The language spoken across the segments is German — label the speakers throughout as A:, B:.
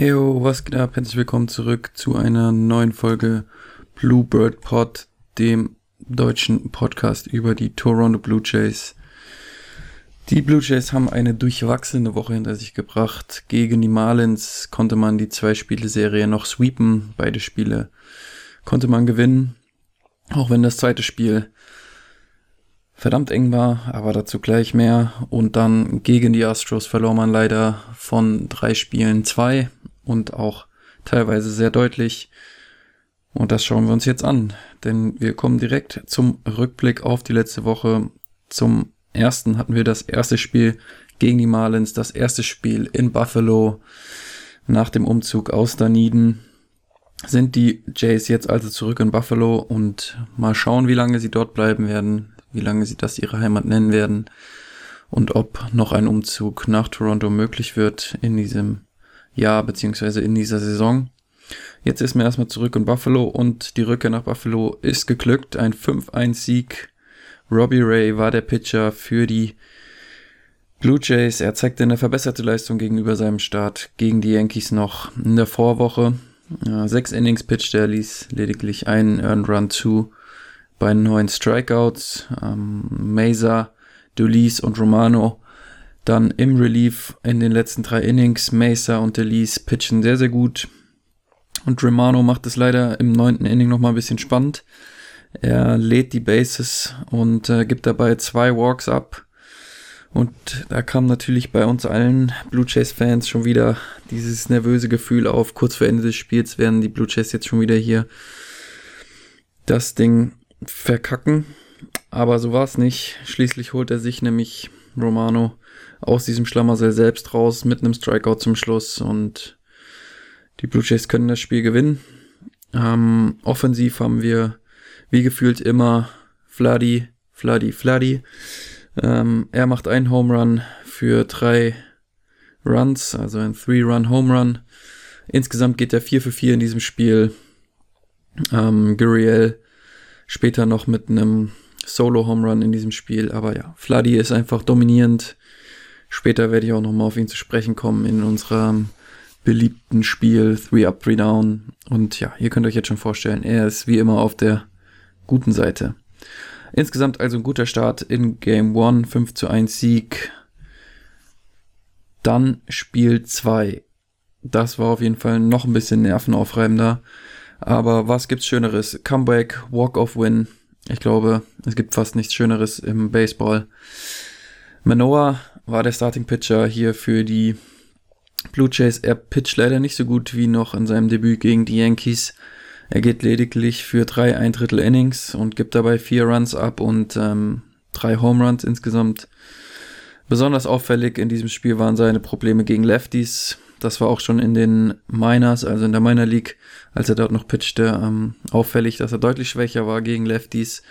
A: Heyo, was geht ab? Herzlich willkommen zurück zu einer neuen Folge Bluebird Pod, dem deutschen Podcast über die Toronto Blue Jays. Die Blue Jays haben eine durchwachsene Woche hinter sich gebracht. Gegen die Marlins konnte man die zwei-Spiele-Serie noch sweepen. Beide Spiele konnte man gewinnen. Auch wenn das zweite Spiel verdammt eng war, aber dazu gleich mehr. Und dann gegen die Astros verlor man leider von drei Spielen zwei und auch teilweise sehr deutlich. Und das schauen wir uns jetzt an, denn wir kommen direkt zum Rückblick auf die letzte Woche. Zum ersten hatten wir das erste Spiel gegen die Marlins, das erste Spiel in Buffalo nach dem Umzug aus Dunedin. Sind die Jays jetzt also zurück in Buffalo und mal schauen, wie lange sie dort bleiben werden, wie lange sie das ihre Heimat nennen werden und ob noch ein Umzug nach Toronto möglich wird in diesem Jahr beziehungsweise in dieser Saison. Jetzt ist man erstmal zurück in Buffalo und die Rückkehr nach Buffalo ist geglückt. Ein 5-1-Sieg. Robbie Ray war der Pitcher für die Blue Jays. Er zeigte eine verbesserte Leistung gegenüber seinem Start gegen die Yankees noch in der Vorwoche. Sechs Innings pitcht er, ließ lediglich einen Earned Run zu bei neun Strikeouts. Ähm, Mesa, Dulis und Romano dann im Relief in den letzten drei Innings, Mesa und Delise pitchen sehr, sehr gut. Und Romano macht es leider im neunten Inning nochmal ein bisschen spannend. Er lädt die Bases und äh, gibt dabei zwei Walks ab. Und da kam natürlich bei uns allen Blue Jays Fans schon wieder dieses nervöse Gefühl auf. Kurz vor Ende des Spiels werden die Blue Jays jetzt schon wieder hier das Ding verkacken. Aber so war es nicht. Schließlich holt er sich nämlich Romano aus diesem Schlamassel selbst raus mit einem Strikeout zum Schluss und die Blue Jays können das Spiel gewinnen. Ähm, offensiv haben wir wie gefühlt immer Fladdy, Fladdy, Fladdy. Ähm, er macht einen Home Run für drei Runs, also ein Three-Run-Home Run. Insgesamt geht er 4 für 4 in diesem Spiel. Ähm, Guriel später noch mit einem Solo-Home Run in diesem Spiel. Aber ja, Fladdy ist einfach dominierend. Später werde ich auch nochmal auf ihn zu sprechen kommen in unserem beliebten Spiel Three Up, Three Down. Und ja, ihr könnt euch jetzt schon vorstellen, er ist wie immer auf der guten Seite. Insgesamt also ein guter Start in Game 1, 5 zu 1 Sieg. Dann Spiel 2. Das war auf jeden Fall noch ein bisschen nervenaufreibender. Aber was gibt's Schöneres? Comeback, Walk-off-Win. Ich glaube, es gibt fast nichts Schöneres im Baseball. Manoa war der Starting Pitcher hier für die Blue Jays. Er pitcht leider nicht so gut wie noch in seinem Debüt gegen die Yankees. Er geht lediglich für drei ein Drittel Innings und gibt dabei vier Runs ab und ähm, drei Home Runs insgesamt. Besonders auffällig in diesem Spiel waren seine Probleme gegen Lefties. Das war auch schon in den Minors, also in der Minor League, als er dort noch pitchte, ähm, auffällig, dass er deutlich schwächer war gegen Lefties.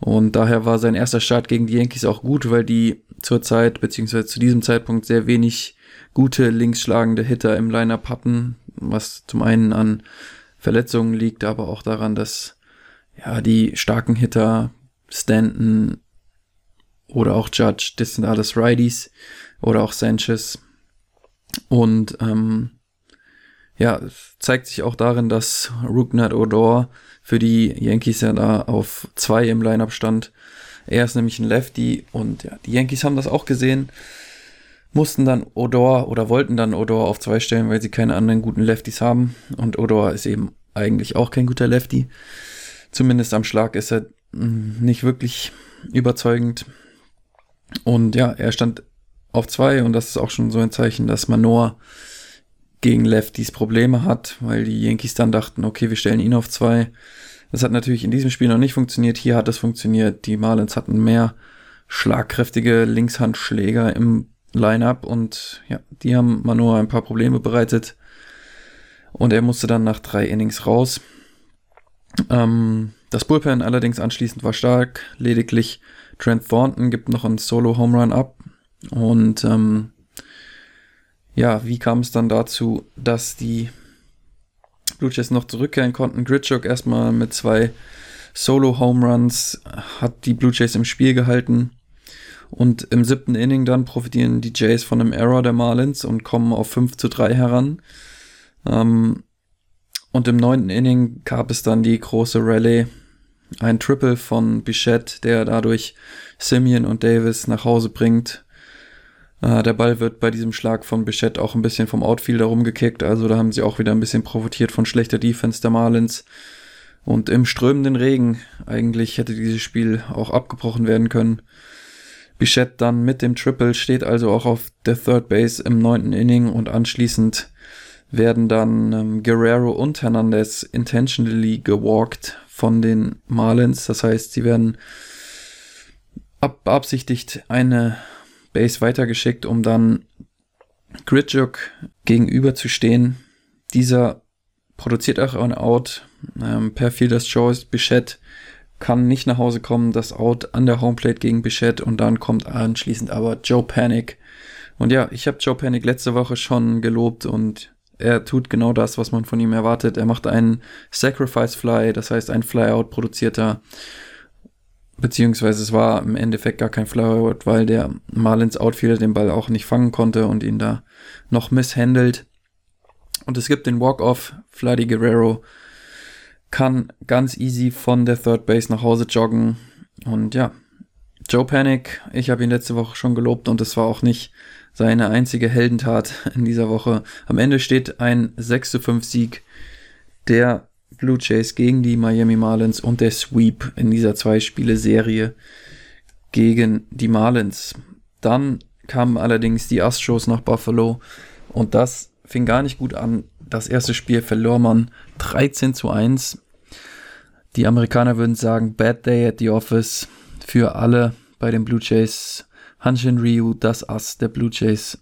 A: Und daher war sein erster Start gegen die Yankees auch gut, weil die zurzeit, beziehungsweise zu diesem Zeitpunkt sehr wenig gute linksschlagende Hitter im Lineup hatten, was zum einen an Verletzungen liegt, aber auch daran, dass ja die starken Hitter Stanton oder auch Judge, das sind alles Righties oder auch Sanchez. Und ähm, ja, zeigt sich auch darin, dass Ruknat Odor für die Yankees ja da auf zwei im Lineup stand er ist nämlich ein Lefty und ja, die Yankees haben das auch gesehen, mussten dann Odor oder wollten dann Odor auf zwei stellen, weil sie keine anderen guten Lefties haben. Und Odor ist eben eigentlich auch kein guter Lefty. Zumindest am Schlag ist er hm, nicht wirklich überzeugend. Und ja, er stand auf zwei und das ist auch schon so ein Zeichen, dass Manoa gegen Lefties Probleme hat, weil die Yankees dann dachten, okay, wir stellen ihn auf zwei. Das hat natürlich in diesem Spiel noch nicht funktioniert. Hier hat es funktioniert. Die Marlins hatten mehr schlagkräftige Linkshandschläger im Lineup und ja, die haben Manoa ein paar Probleme bereitet. Und er musste dann nach drei Innings raus. Ähm, das Bullpen allerdings anschließend war stark. Lediglich Trent Thornton gibt noch einen Solo-Home Run ab. Und ähm, ja, wie kam es dann dazu, dass die Blue Jays noch zurückkehren konnten. Gritchuk erstmal mit zwei Solo-Home Runs hat die Blue Jays im Spiel gehalten. Und im siebten Inning dann profitieren die Jays von einem Error der Marlins und kommen auf 5 zu 3 heran. Ähm, und im neunten Inning gab es dann die große Rallye. Ein Triple von Bichette, der dadurch Simeon und Davis nach Hause bringt. Äh, der Ball wird bei diesem Schlag von Bichette auch ein bisschen vom Outfielder rumgekickt. Also da haben sie auch wieder ein bisschen profitiert von schlechter Defense der Marlins. Und im strömenden Regen, eigentlich hätte dieses Spiel auch abgebrochen werden können. Bichette dann mit dem Triple steht also auch auf der Third Base im neunten Inning und anschließend werden dann ähm, Guerrero und Hernandez intentionally gewalkt von den Marlins. Das heißt, sie werden ab beabsichtigt eine Base weitergeschickt, um dann Gridjuk gegenüber zu stehen. Dieser produziert auch ein Out ähm, per Fielders Choice. Bichette kann nicht nach Hause kommen. Das Out an der Homeplate gegen Bichette und dann kommt anschließend aber Joe Panic. Und ja, ich habe Joe Panic letzte Woche schon gelobt und er tut genau das, was man von ihm erwartet. Er macht einen Sacrifice Fly, das heißt ein Flyout produzierter, beziehungsweise es war im Endeffekt gar kein Flyout, weil der Marlins Outfielder den Ball auch nicht fangen konnte und ihn da noch misshandelt. Und es gibt den Walk-Off, Fladdy Guerrero kann ganz easy von der Third Base nach Hause joggen. Und ja, Joe Panic, ich habe ihn letzte Woche schon gelobt und es war auch nicht seine einzige Heldentat in dieser Woche. Am Ende steht ein 6 zu 5 Sieg der Blue Jays gegen die Miami Marlins und der Sweep in dieser Zwei-Spiele-Serie gegen die Marlins. Dann kamen allerdings die Astros nach Buffalo und das fing gar nicht gut an. Das erste Spiel verlor man 13 zu 1. Die Amerikaner würden sagen, Bad Day at the Office für alle bei den Blue Jays Hanshin Ryu, das Ass der Blue Jays,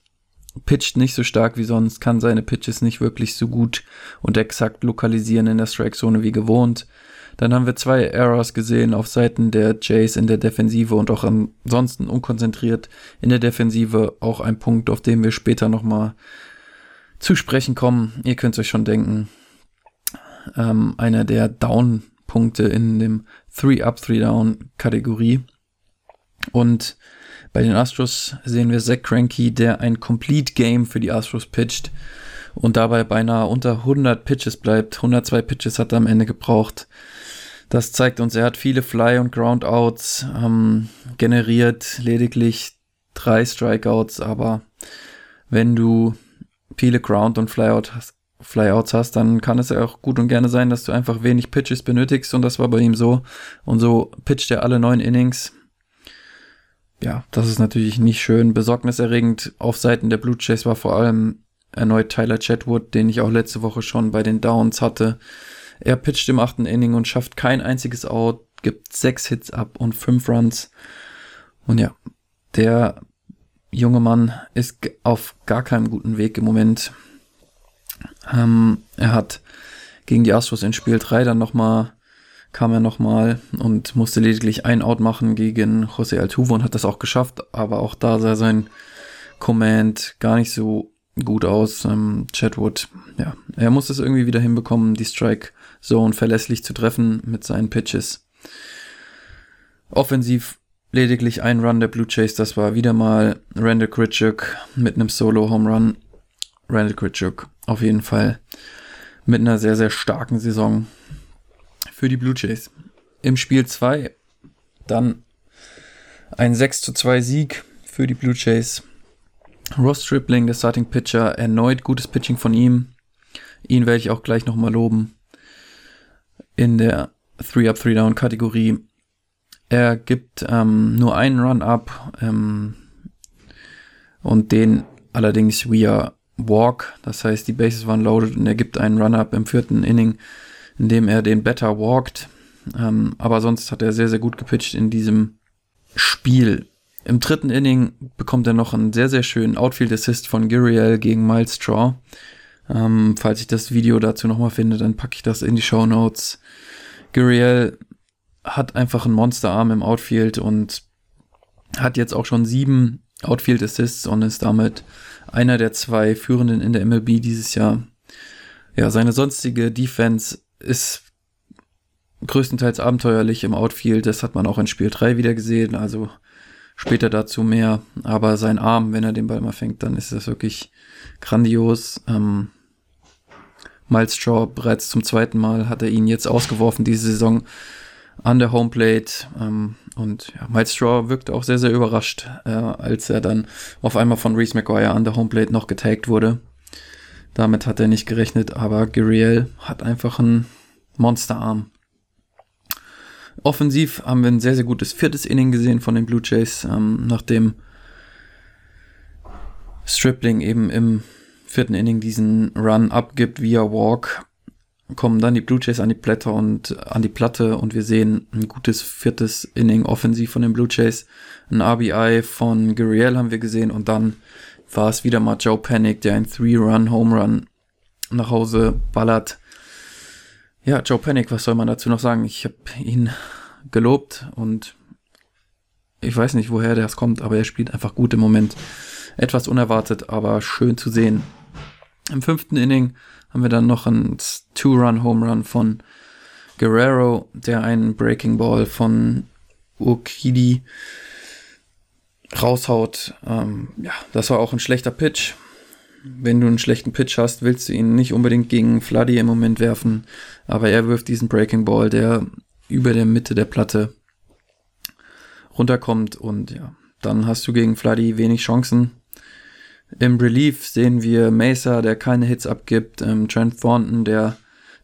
A: pitcht nicht so stark wie sonst, kann seine Pitches nicht wirklich so gut und exakt lokalisieren in der Strike-Zone wie gewohnt. Dann haben wir zwei Errors gesehen auf Seiten der Jays in der Defensive und auch ansonsten unkonzentriert in der Defensive. Auch ein Punkt, auf den wir später nochmal zu sprechen kommen. Ihr könnt euch schon denken, ähm, einer der Down-Punkte in dem 3-Up, 3-Down-Kategorie. Und bei den Astros sehen wir Zach Cranky, der ein Complete Game für die Astros pitcht und dabei beinahe unter 100 Pitches bleibt. 102 Pitches hat er am Ende gebraucht. Das zeigt uns, er hat viele Fly- und Groundouts ähm, generiert, lediglich drei Strikeouts, aber wenn du viele Ground- und Flyout hast, Flyouts hast, dann kann es ja auch gut und gerne sein, dass du einfach wenig Pitches benötigst und das war bei ihm so. Und so pitcht er alle neun Innings ja, das ist natürlich nicht schön. Besorgniserregend auf Seiten der Blue Jays war vor allem erneut Tyler Chatwood, den ich auch letzte Woche schon bei den Downs hatte. Er pitcht im achten Inning und schafft kein einziges Out, gibt sechs Hits ab und fünf Runs. Und ja, der junge Mann ist auf gar keinem guten Weg im Moment. Ähm, er hat gegen die Astros in Spiel 3 dann nochmal kam er nochmal und musste lediglich ein Out machen gegen José Altuve und hat das auch geschafft, aber auch da sah sein Command gar nicht so gut aus. Ähm, Chadwood, ja, er muss es irgendwie wieder hinbekommen, die Strike Zone verlässlich zu treffen mit seinen Pitches. Offensiv lediglich ein Run der Blue Jays, das war wieder mal Randall Kritchuk mit einem Solo Home Run. Randall Kritchuk auf jeden Fall mit einer sehr, sehr starken Saison für die Blue Jays. Im Spiel 2 dann ein 6 zu 2 Sieg für die Blue Jays. Ross Stripling, der Starting Pitcher, erneut gutes Pitching von ihm. Ihn werde ich auch gleich nochmal loben. In der 3-Up, 3-Down Kategorie. Er gibt ähm, nur einen Run-Up ähm, und den allerdings via Walk. Das heißt, die Bases waren loaded und er gibt einen Run-Up im vierten Inning indem er den Better walked. Ähm, aber sonst hat er sehr, sehr gut gepitcht in diesem Spiel. Im dritten Inning bekommt er noch einen sehr, sehr schönen Outfield Assist von Guriel gegen Miles Straw. Ähm, falls ich das Video dazu nochmal finde, dann packe ich das in die Show Notes. Guriel hat einfach einen Monsterarm im Outfield und hat jetzt auch schon sieben Outfield Assists und ist damit einer der zwei Führenden in der MLB dieses Jahr. Ja, seine sonstige Defense ist größtenteils abenteuerlich im Outfield. Das hat man auch in Spiel 3 wieder gesehen. Also später dazu mehr. Aber sein Arm, wenn er den Ball mal fängt, dann ist das wirklich grandios. Ähm, Miles Straw bereits zum zweiten Mal hat er ihn jetzt ausgeworfen diese Saison an der Homeplate. Ähm, und ja, Miles Straw wirkte auch sehr, sehr überrascht, äh, als er dann auf einmal von Reese McGuire an der Homeplate noch getaggt wurde. Damit hat er nicht gerechnet, aber Guriel hat einfach einen Monsterarm. Offensiv haben wir ein sehr, sehr gutes viertes Inning gesehen von den Blue Jays, ähm, nachdem Stripling eben im vierten Inning diesen Run abgibt via Walk, kommen dann die Blue Jays an die Blätter und an die Platte und wir sehen ein gutes viertes Inning offensiv von den Blue Jays. Ein RBI von Guriel haben wir gesehen und dann war es wieder mal Joe Panic, der ein Three-Run Home Run nach Hause ballert. Ja, Joe Panic, was soll man dazu noch sagen? Ich habe ihn gelobt und ich weiß nicht, woher das kommt, aber er spielt einfach gut im Moment. Etwas unerwartet, aber schön zu sehen. Im fünften Inning haben wir dann noch ein Two-Run-Home Run von Guerrero, der einen Breaking Ball von Okidi raushaut. Ähm, ja, das war auch ein schlechter Pitch. Wenn du einen schlechten Pitch hast, willst du ihn nicht unbedingt gegen Fladdy im Moment werfen, aber er wirft diesen Breaking Ball, der über der Mitte der Platte runterkommt und ja, dann hast du gegen Fladdy wenig Chancen. Im Relief sehen wir Mesa, der keine Hits abgibt, ähm, Trent Thornton, der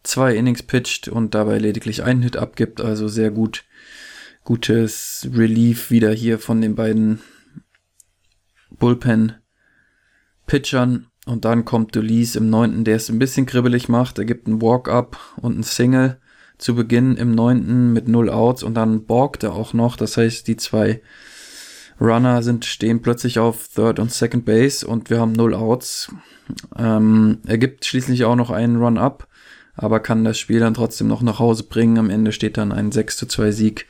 A: zwei Innings pitcht und dabei lediglich einen Hit abgibt, also sehr gut, gutes Relief wieder hier von den beiden Bullpen-Pitchern. Und dann kommt Dulise im neunten, der es ein bisschen kribbelig macht. Er gibt einen Walk-Up und einen Single zu Beginn im neunten mit null Outs und dann borgt er auch noch. Das heißt, die zwei Runner sind, stehen plötzlich auf Third und Second Base und wir haben null Outs. Ähm, er gibt schließlich auch noch einen Run-Up, aber kann das Spiel dann trotzdem noch nach Hause bringen. Am Ende steht dann ein 6 zu 2 Sieg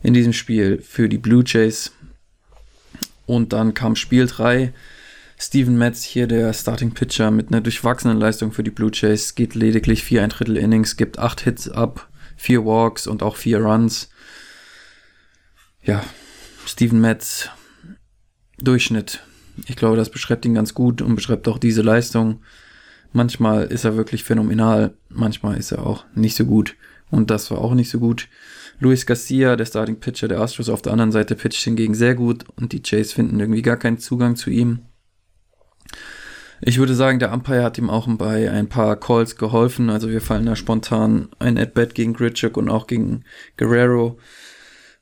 A: in diesem Spiel für die Blue Jays. Und dann kam Spiel 3. Steven Metz hier, der Starting Pitcher, mit einer durchwachsenen Leistung für die Blue Jays, geht lediglich vier ein Drittel Innings, gibt acht Hits ab, vier Walks und auch vier Runs. Ja, Steven Metz, Durchschnitt. Ich glaube, das beschreibt ihn ganz gut und beschreibt auch diese Leistung. Manchmal ist er wirklich phänomenal, manchmal ist er auch nicht so gut. Und das war auch nicht so gut. Luis Garcia, der Starting Pitcher der Astros auf der anderen Seite, pitcht hingegen sehr gut und die Jays finden irgendwie gar keinen Zugang zu ihm. Ich würde sagen, der Umpire hat ihm auch bei ein paar Calls geholfen. Also wir fallen da spontan ein At-Bat gegen Gritchuk und auch gegen Guerrero,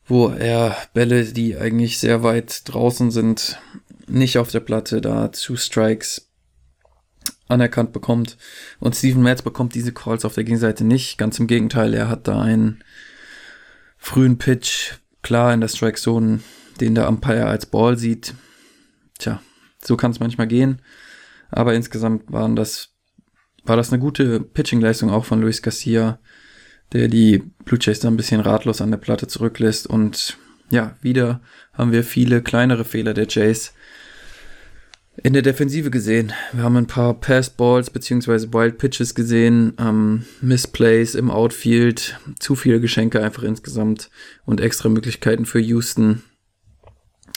A: wo er Bälle, die eigentlich sehr weit draußen sind, nicht auf der Platte da zu Strikes anerkannt bekommt. Und Steven Metz bekommt diese Calls auf der Gegenseite nicht. Ganz im Gegenteil, er hat da einen frühen Pitch, klar in der Strike Zone, den der Umpire als Ball sieht. Tja, so kann es manchmal gehen. Aber insgesamt waren das, war das eine gute Pitching-Leistung auch von Luis Garcia, der die Blue Jays da ein bisschen ratlos an der Platte zurücklässt. Und ja, wieder haben wir viele kleinere Fehler der Jays in der Defensive gesehen. Wir haben ein paar Passed Balls beziehungsweise Wild Pitches gesehen, ähm, Missplays im Outfield, zu viele Geschenke einfach insgesamt und extra Möglichkeiten für Houston.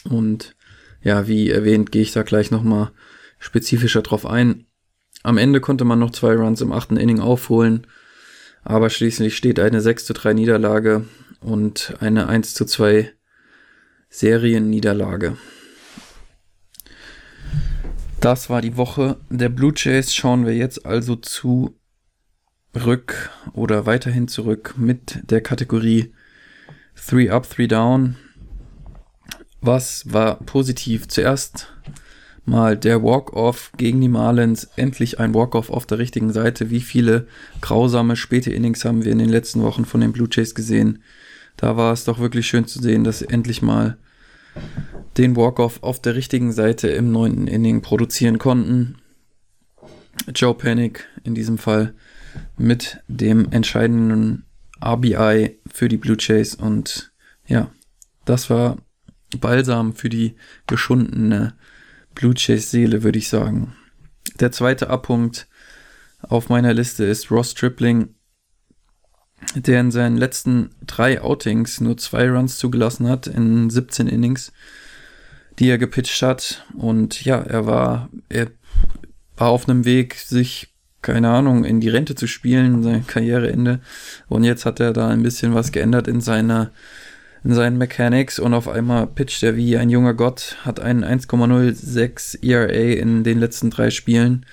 A: Und ja, wie erwähnt, gehe ich da gleich nochmal spezifischer drauf ein. Am Ende konnte man noch zwei Runs im achten Inning aufholen, aber schließlich steht eine 6 zu 3 Niederlage und eine 1 zu 2 Serienniederlage. Das war die Woche der Blue Jays. Schauen wir jetzt also zurück oder weiterhin zurück mit der Kategorie 3 Up, 3 Down. Was war positiv? Zuerst mal der Walk-Off gegen die Marlins. Endlich ein Walk-Off auf der richtigen Seite. Wie viele grausame späte Innings haben wir in den letzten Wochen von den Blue Jays gesehen? Da war es doch wirklich schön zu sehen, dass endlich mal den Walk-Off auf der richtigen Seite im neunten Inning produzieren konnten. Joe Panic in diesem Fall mit dem entscheidenden RBI für die Blue Jays und ja, das war Balsam für die geschundene Blue Jays Seele, würde ich sagen. Der zweite Abpunkt auf meiner Liste ist Ross Tripling, der in seinen letzten drei Outings nur zwei Runs zugelassen hat in 17 Innings, die er gepitcht hat. Und ja, er war, er war auf einem Weg, sich keine Ahnung, in die Rente zu spielen, sein Karriereende. Und jetzt hat er da ein bisschen was geändert in seiner in seinen Mechanics und auf einmal pitcht er wie ein junger Gott, hat einen 1,06 ERA in den letzten drei Spielen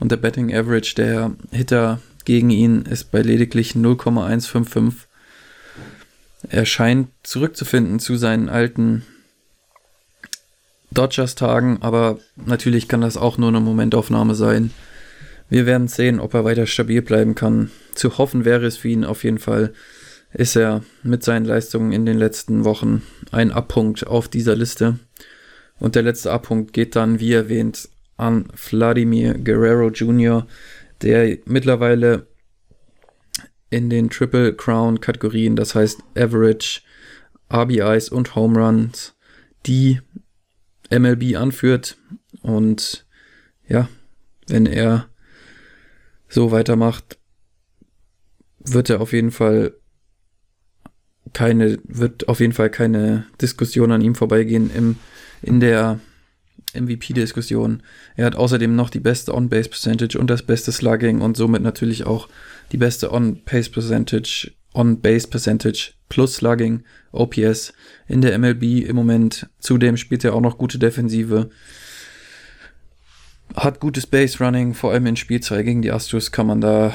A: und der Betting Average der Hitter gegen ihn ist bei lediglich 0,155. Er scheint zurückzufinden zu seinen alten Dodgers-Tagen, aber natürlich kann das auch nur eine Momentaufnahme sein. Wir werden sehen, ob er weiter stabil bleiben kann. Zu hoffen wäre es für ihn auf jeden Fall, ist er mit seinen Leistungen in den letzten Wochen ein Abpunkt auf dieser Liste. Und der letzte Abpunkt geht dann, wie erwähnt, an Vladimir Guerrero Jr., der mittlerweile in den Triple Crown Kategorien, das heißt Average, RBIs und Home Runs, die MLB anführt. Und ja, wenn er so weitermacht, wird er auf jeden Fall keine, wird auf jeden Fall keine Diskussion an ihm vorbeigehen im, in der MVP-Diskussion. Er hat außerdem noch die beste On-Base-Percentage und das beste Slugging und somit natürlich auch die beste On-Base-Percentage, On-Base-Percentage plus Slugging, OPS in der MLB im Moment. Zudem spielt er auch noch gute Defensive. Hat gutes Base-Running, vor allem in Spiel 2 gegen die Astros kann man da,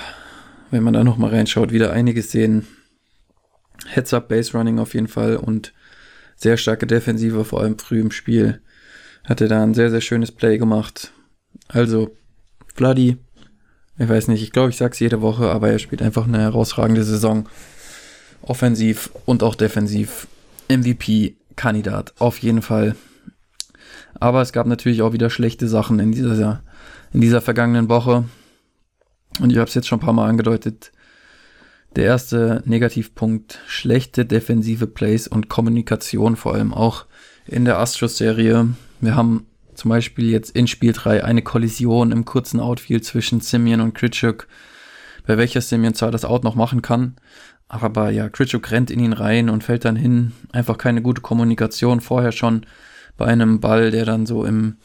A: wenn man da nochmal reinschaut, wieder einiges sehen. Heads-up Base-Running auf jeden Fall und sehr starke Defensive, vor allem früh im Spiel. Hatte da ein sehr, sehr schönes Play gemacht. Also, Vladi, ich weiß nicht, ich glaube, ich sag's jede Woche, aber er spielt einfach eine herausragende Saison. Offensiv und auch defensiv. MVP-Kandidat, auf jeden Fall. Aber es gab natürlich auch wieder schlechte Sachen in dieser, in dieser vergangenen Woche. Und ich habe es jetzt schon ein paar Mal angedeutet. Der erste Negativpunkt, schlechte defensive Plays und Kommunikation, vor allem auch in der Astros-Serie. Wir haben zum Beispiel jetzt in Spiel 3 eine Kollision im kurzen Outfield zwischen Simeon und Kritschuk, bei welcher Simeon zwar das Out noch machen kann, aber ja, Kritschuk rennt in ihn rein und fällt dann hin. Einfach keine gute Kommunikation vorher schon bei einem Ball, der dann so im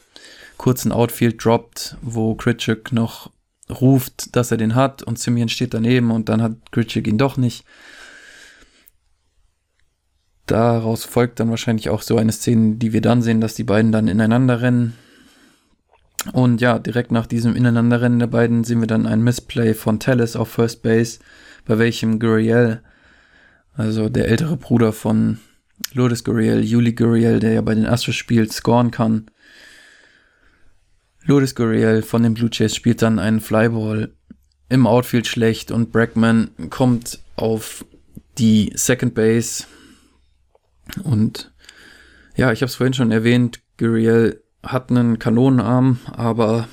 A: kurzen Outfield droppt, wo Kritschuk noch ruft, dass er den hat und Simeon steht daneben und dann hat Kritschuk ihn doch nicht. Daraus folgt dann wahrscheinlich auch so eine Szene, die wir dann sehen, dass die beiden dann ineinander rennen. Und ja, direkt nach diesem Ineinanderrennen der beiden sehen wir dann ein Missplay von Tellis auf First Base, bei welchem Gurriel, also der ältere Bruder von Lourdes Gurriel, Juli Gurriel, der ja bei den Astros spielt, scoren kann. Lourdes Gurriel von den Blue Jays spielt dann einen Flyball im Outfield schlecht und Brackman kommt auf die Second Base, und ja, ich habe es vorhin schon erwähnt, Guriel hat einen Kanonenarm, aber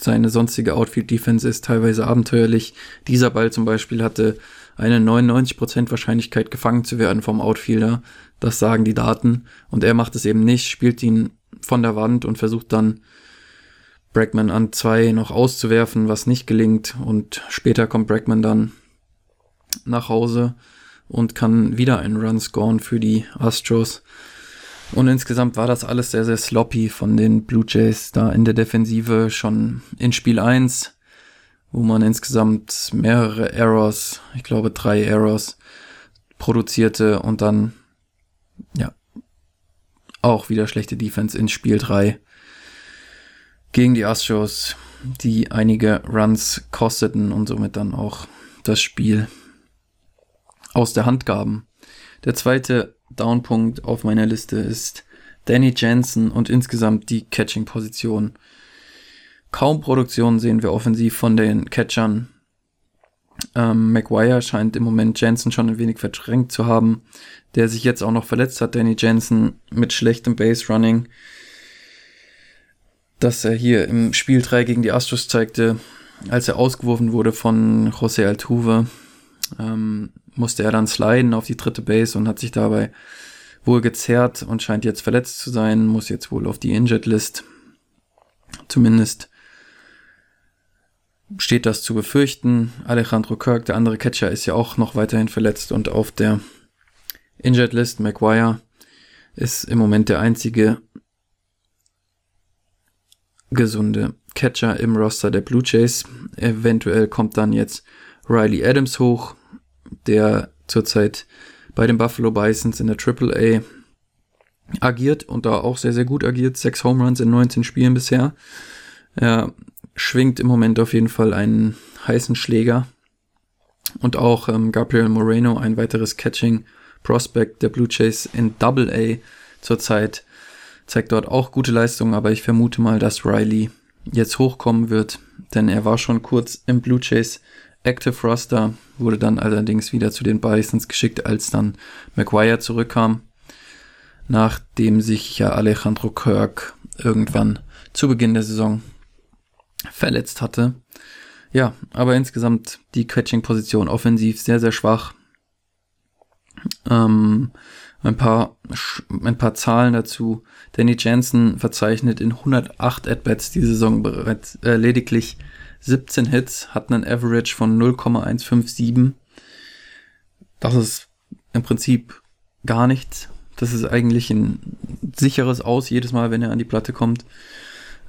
A: seine sonstige Outfield-Defense ist teilweise abenteuerlich. Dieser Ball zum Beispiel hatte eine 99% Wahrscheinlichkeit gefangen zu werden vom Outfielder. Das sagen die Daten. Und er macht es eben nicht, spielt ihn von der Wand und versucht dann Brackman an zwei noch auszuwerfen, was nicht gelingt. Und später kommt Brackman dann nach Hause und kann wieder einen Run scoren für die Astros. Und insgesamt war das alles sehr, sehr sloppy von den Blue Jays da in der Defensive schon in Spiel 1, wo man insgesamt mehrere Errors, ich glaube drei Errors, produzierte und dann, ja, auch wieder schlechte Defense in Spiel 3 gegen die Astros, die einige Runs kosteten und somit dann auch das Spiel aus der Hand gaben. Der zweite Downpunkt auf meiner Liste ist Danny Jensen und insgesamt die Catching-Position. Kaum Produktion sehen wir offensiv von den Catchern. Ähm, McGuire scheint im Moment Jensen schon ein wenig verdrängt zu haben, der sich jetzt auch noch verletzt hat, Danny Jensen, mit schlechtem Base Running. Das er hier im Spiel 3 gegen die Astros zeigte, als er ausgeworfen wurde von José Altuve ähm, musste er dann sliden auf die dritte Base und hat sich dabei wohl gezerrt und scheint jetzt verletzt zu sein, muss jetzt wohl auf die Injured List. Zumindest steht das zu befürchten. Alejandro Kirk, der andere Catcher, ist ja auch noch weiterhin verletzt und auf der Injured List. McGuire ist im Moment der einzige gesunde Catcher im Roster der Blue Jays. Eventuell kommt dann jetzt Riley Adams hoch, der zurzeit bei den Buffalo Bisons in der AAA agiert und da auch sehr, sehr gut agiert. Sechs Home Runs in 19 Spielen bisher. Er schwingt im Moment auf jeden Fall einen heißen Schläger. Und auch ähm, Gabriel Moreno, ein weiteres Catching Prospect der Blue Jays in Double A zurzeit, zeigt dort auch gute Leistungen, aber ich vermute mal, dass Riley jetzt hochkommen wird, denn er war schon kurz im Blue Jays Active Roster, wurde dann allerdings wieder zu den Bisons geschickt, als dann McGuire zurückkam nachdem sich ja Alejandro Kirk irgendwann zu Beginn der Saison verletzt hatte. Ja, aber insgesamt die Catching-Position offensiv sehr, sehr schwach. Ähm, ein paar, ein paar Zahlen dazu. Danny Jansen verzeichnet in 108 At-Bats die Saison bereits äh, lediglich 17 Hits, hat einen Average von 0,157. Das ist im Prinzip gar nichts. Das ist eigentlich ein sicheres Aus jedes Mal, wenn er an die Platte kommt.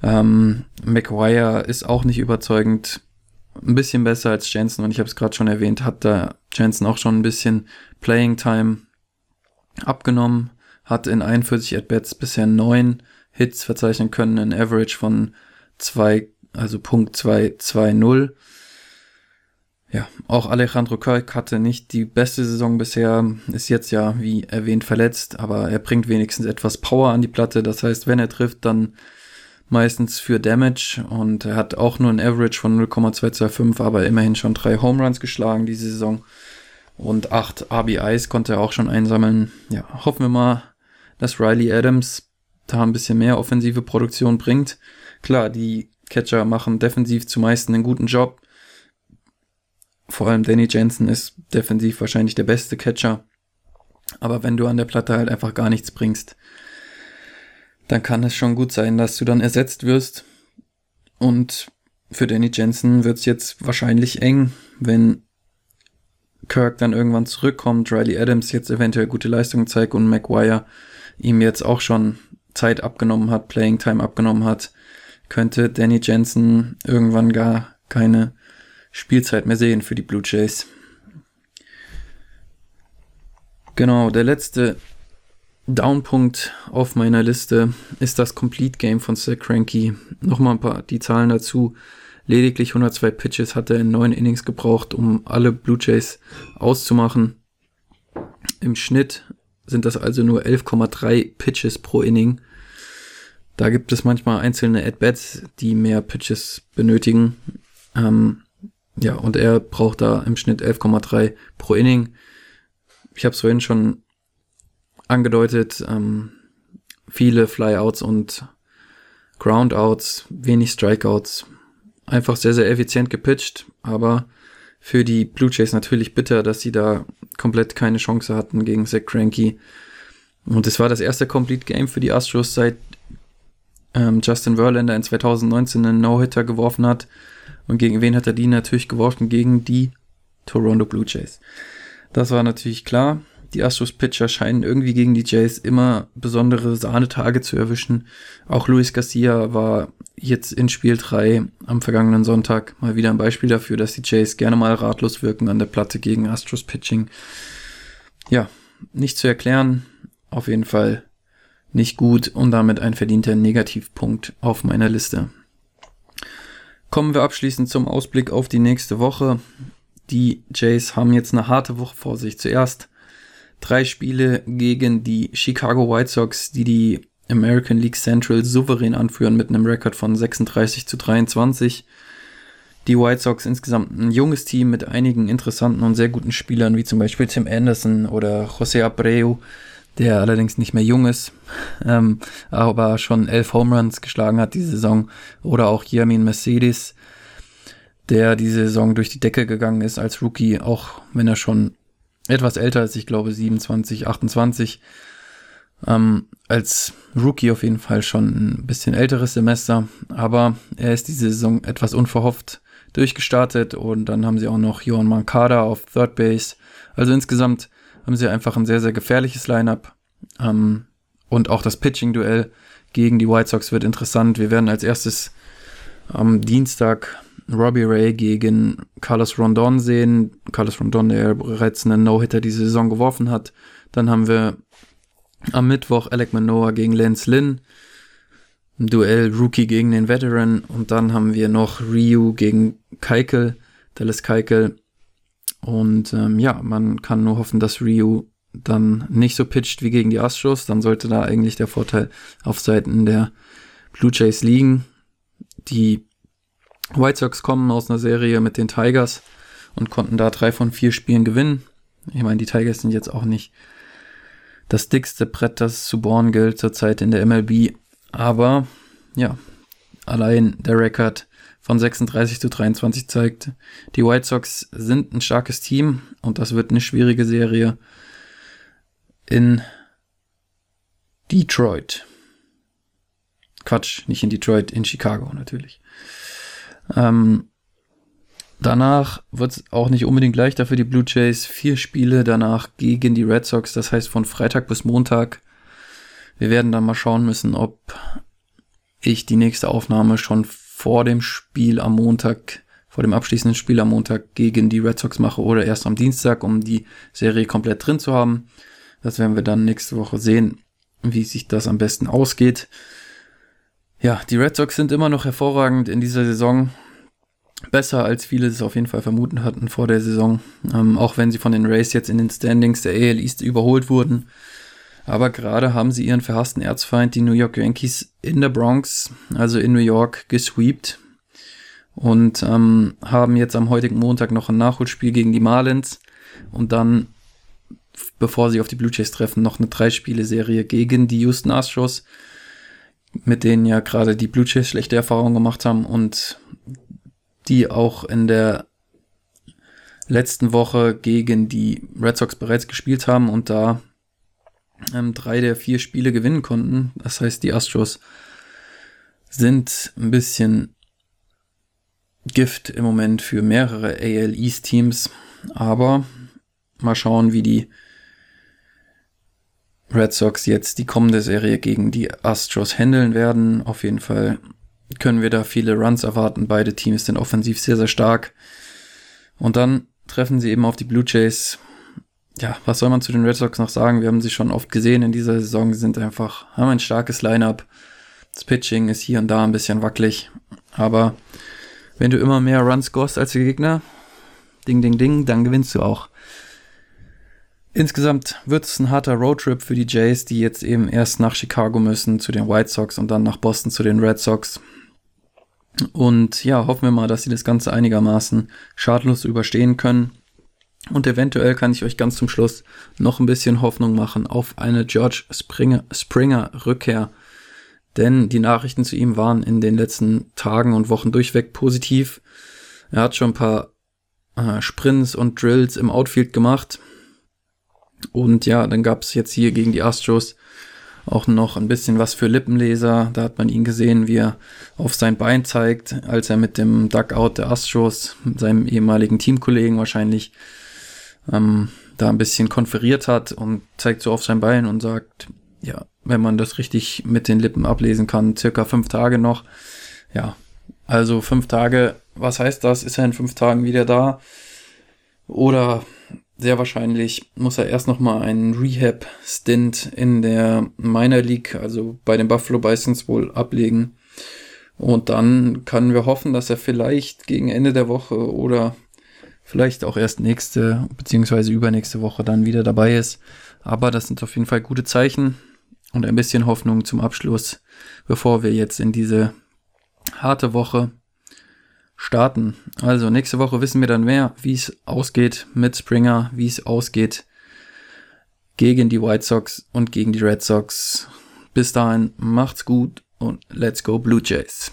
A: Ähm, McGuire ist auch nicht überzeugend. Ein bisschen besser als Jensen und ich habe es gerade schon erwähnt, hat da Jensen auch schon ein bisschen Playing Time abgenommen, hat in 41 At-Bats bisher neun Hits verzeichnen können, ein Average von 2, also Punkt 220. Ja, auch Alejandro Kirk hatte nicht die beste Saison bisher, ist jetzt ja, wie erwähnt, verletzt, aber er bringt wenigstens etwas Power an die Platte. Das heißt, wenn er trifft, dann meistens für Damage und er hat auch nur ein Average von 0,225, aber immerhin schon drei Home Runs geschlagen diese Saison und acht RBIs konnte er auch schon einsammeln. Ja, hoffen wir mal, dass Riley Adams da ein bisschen mehr offensive Produktion bringt. Klar, die Catcher machen defensiv zumeist einen guten Job vor allem Danny Jensen ist defensiv wahrscheinlich der beste Catcher. Aber wenn du an der Platte halt einfach gar nichts bringst, dann kann es schon gut sein, dass du dann ersetzt wirst. Und für Danny Jensen wird es jetzt wahrscheinlich eng, wenn Kirk dann irgendwann zurückkommt, Riley Adams jetzt eventuell gute Leistungen zeigt und Maguire ihm jetzt auch schon Zeit abgenommen hat, Playing Time abgenommen hat, könnte Danny Jensen irgendwann gar keine Spielzeit mehr sehen für die Blue Jays. Genau, der letzte Downpunkt auf meiner Liste ist das Complete Game von Zach Cranky. Nochmal ein paar die Zahlen dazu. Lediglich 102 Pitches hat er in neun Innings gebraucht, um alle Blue Jays auszumachen. Im Schnitt sind das also nur 11,3 Pitches pro Inning. Da gibt es manchmal einzelne At-Bats, die mehr Pitches benötigen. Ähm, ja, und er braucht da im Schnitt 11,3 pro Inning. Ich habe es vorhin schon angedeutet, ähm, viele Flyouts und Groundouts, wenig Strikeouts. Einfach sehr, sehr effizient gepitcht, aber für die Blue Jays natürlich bitter, dass sie da komplett keine Chance hatten gegen Zach Cranky. Und es war das erste Complete Game für die Astros seit ähm, Justin Verlander in 2019 einen No-Hitter geworfen hat. Und gegen wen hat er die natürlich geworfen? Gegen die Toronto Blue Jays. Das war natürlich klar. Die Astros Pitcher scheinen irgendwie gegen die Jays immer besondere Sahnetage zu erwischen. Auch Luis Garcia war jetzt in Spiel 3 am vergangenen Sonntag mal wieder ein Beispiel dafür, dass die Jays gerne mal ratlos wirken an der Platte gegen Astros Pitching. Ja, nicht zu erklären. Auf jeden Fall nicht gut und damit ein verdienter Negativpunkt auf meiner Liste. Kommen wir abschließend zum Ausblick auf die nächste Woche. Die Jays haben jetzt eine harte Woche vor sich. Zuerst drei Spiele gegen die Chicago White Sox, die die American League Central souverän anführen mit einem Rekord von 36 zu 23. Die White Sox insgesamt ein junges Team mit einigen interessanten und sehr guten Spielern, wie zum Beispiel Tim Anderson oder José Abreu, der allerdings nicht mehr jung ist, ähm, aber schon elf Home Runs geschlagen hat diese Saison. Oder auch Yamin Mercedes, der diese Saison durch die Decke gegangen ist als Rookie, auch wenn er schon etwas älter ist, ich glaube 27, 28. Ähm, als Rookie auf jeden Fall schon ein bisschen älteres Semester, aber er ist diese Saison etwas unverhofft durchgestartet und dann haben sie auch noch Johan Mankada auf Third Base. Also insgesamt haben sie einfach ein sehr, sehr gefährliches Lineup. Ähm, und auch das Pitching-Duell gegen die White Sox wird interessant. Wir werden als erstes am Dienstag Robbie Ray gegen Carlos Rondon sehen. Carlos Rondon, der bereits einen No-Hitter diese Saison geworfen hat. Dann haben wir am Mittwoch Alec Manoa gegen Lance Lynn. Ein Duell Rookie gegen den Veteran. Und dann haben wir noch Ryu gegen Keikel, Dallas Keikel. Und ähm, ja, man kann nur hoffen, dass Ryu dann nicht so pitcht wie gegen die Astros. Dann sollte da eigentlich der Vorteil auf Seiten der Blue Jays liegen. Die White Sox kommen aus einer Serie mit den Tigers und konnten da drei von vier Spielen gewinnen. Ich meine, die Tigers sind jetzt auch nicht das dickste Brett, das zu bohren gilt zurzeit in der MLB. Aber ja, allein der Rekord von 36 zu 23 zeigt, die White Sox sind ein starkes Team und das wird eine schwierige Serie in Detroit. Quatsch, nicht in Detroit, in Chicago natürlich. Ähm, danach wird es auch nicht unbedingt leichter für die Blue Jays. Vier Spiele danach gegen die Red Sox, das heißt von Freitag bis Montag. Wir werden dann mal schauen müssen, ob ich die nächste Aufnahme schon vor dem Spiel am Montag, vor dem abschließenden Spiel am Montag gegen die Red Sox mache oder erst am Dienstag, um die Serie komplett drin zu haben. Das werden wir dann nächste Woche sehen, wie sich das am besten ausgeht. Ja, die Red Sox sind immer noch hervorragend in dieser Saison. Besser als viele es auf jeden Fall vermuten hatten vor der Saison. Ähm, auch wenn sie von den Rays jetzt in den Standings der AL East überholt wurden. Aber gerade haben sie ihren verhassten Erzfeind, die New York Yankees, in der Bronx, also in New York, gesweept. Und ähm, haben jetzt am heutigen Montag noch ein Nachholspiel gegen die Marlins. Und dann, bevor sie auf die Blue Jays treffen, noch eine Drei-Spiele-Serie gegen die Houston Astros mit denen ja gerade die Blue Jays schlechte Erfahrungen gemacht haben und die auch in der letzten Woche gegen die Red Sox bereits gespielt haben und da ähm, drei der vier Spiele gewinnen konnten. Das heißt, die Astros sind ein bisschen Gift im Moment für mehrere AL East Teams, aber mal schauen, wie die Red Sox jetzt die kommende Serie gegen die Astros handeln werden. Auf jeden Fall können wir da viele Runs erwarten. Beide Teams sind offensiv sehr, sehr stark. Und dann treffen sie eben auf die Blue Jays. Ja, was soll man zu den Red Sox noch sagen? Wir haben sie schon oft gesehen in dieser Saison. Sie sind einfach, haben ein starkes Lineup. Das Pitching ist hier und da ein bisschen wackelig. Aber wenn du immer mehr Runs scorest als der Gegner, ding, ding, ding, dann gewinnst du auch. Insgesamt wird es ein harter Roadtrip für die Jays, die jetzt eben erst nach Chicago müssen zu den White Sox und dann nach Boston zu den Red Sox. Und ja, hoffen wir mal, dass sie das Ganze einigermaßen schadlos überstehen können. Und eventuell kann ich euch ganz zum Schluss noch ein bisschen Hoffnung machen auf eine George Springer, Springer Rückkehr. Denn die Nachrichten zu ihm waren in den letzten Tagen und Wochen durchweg positiv. Er hat schon ein paar äh, Sprints und Drills im Outfield gemacht und ja, dann gab es jetzt hier gegen die Astros auch noch ein bisschen was für Lippenleser. Da hat man ihn gesehen, wie er auf sein Bein zeigt, als er mit dem Duckout der Astros, seinem ehemaligen Teamkollegen wahrscheinlich, ähm, da ein bisschen konferiert hat und zeigt so auf sein Bein und sagt, ja, wenn man das richtig mit den Lippen ablesen kann, circa fünf Tage noch. Ja, also fünf Tage, was heißt das? Ist er in fünf Tagen wieder da? Oder sehr wahrscheinlich muss er erst nochmal einen Rehab-Stint in der Minor League, also bei den Buffalo Bisons wohl ablegen. Und dann können wir hoffen, dass er vielleicht gegen Ende der Woche oder vielleicht auch erst nächste beziehungsweise übernächste Woche dann wieder dabei ist. Aber das sind auf jeden Fall gute Zeichen und ein bisschen Hoffnung zum Abschluss, bevor wir jetzt in diese harte Woche starten. Also nächste Woche wissen wir dann mehr, wie es ausgeht mit Springer, wie es ausgeht gegen die White Sox und gegen die Red Sox. Bis dahin macht's gut und let's go Blue Jays.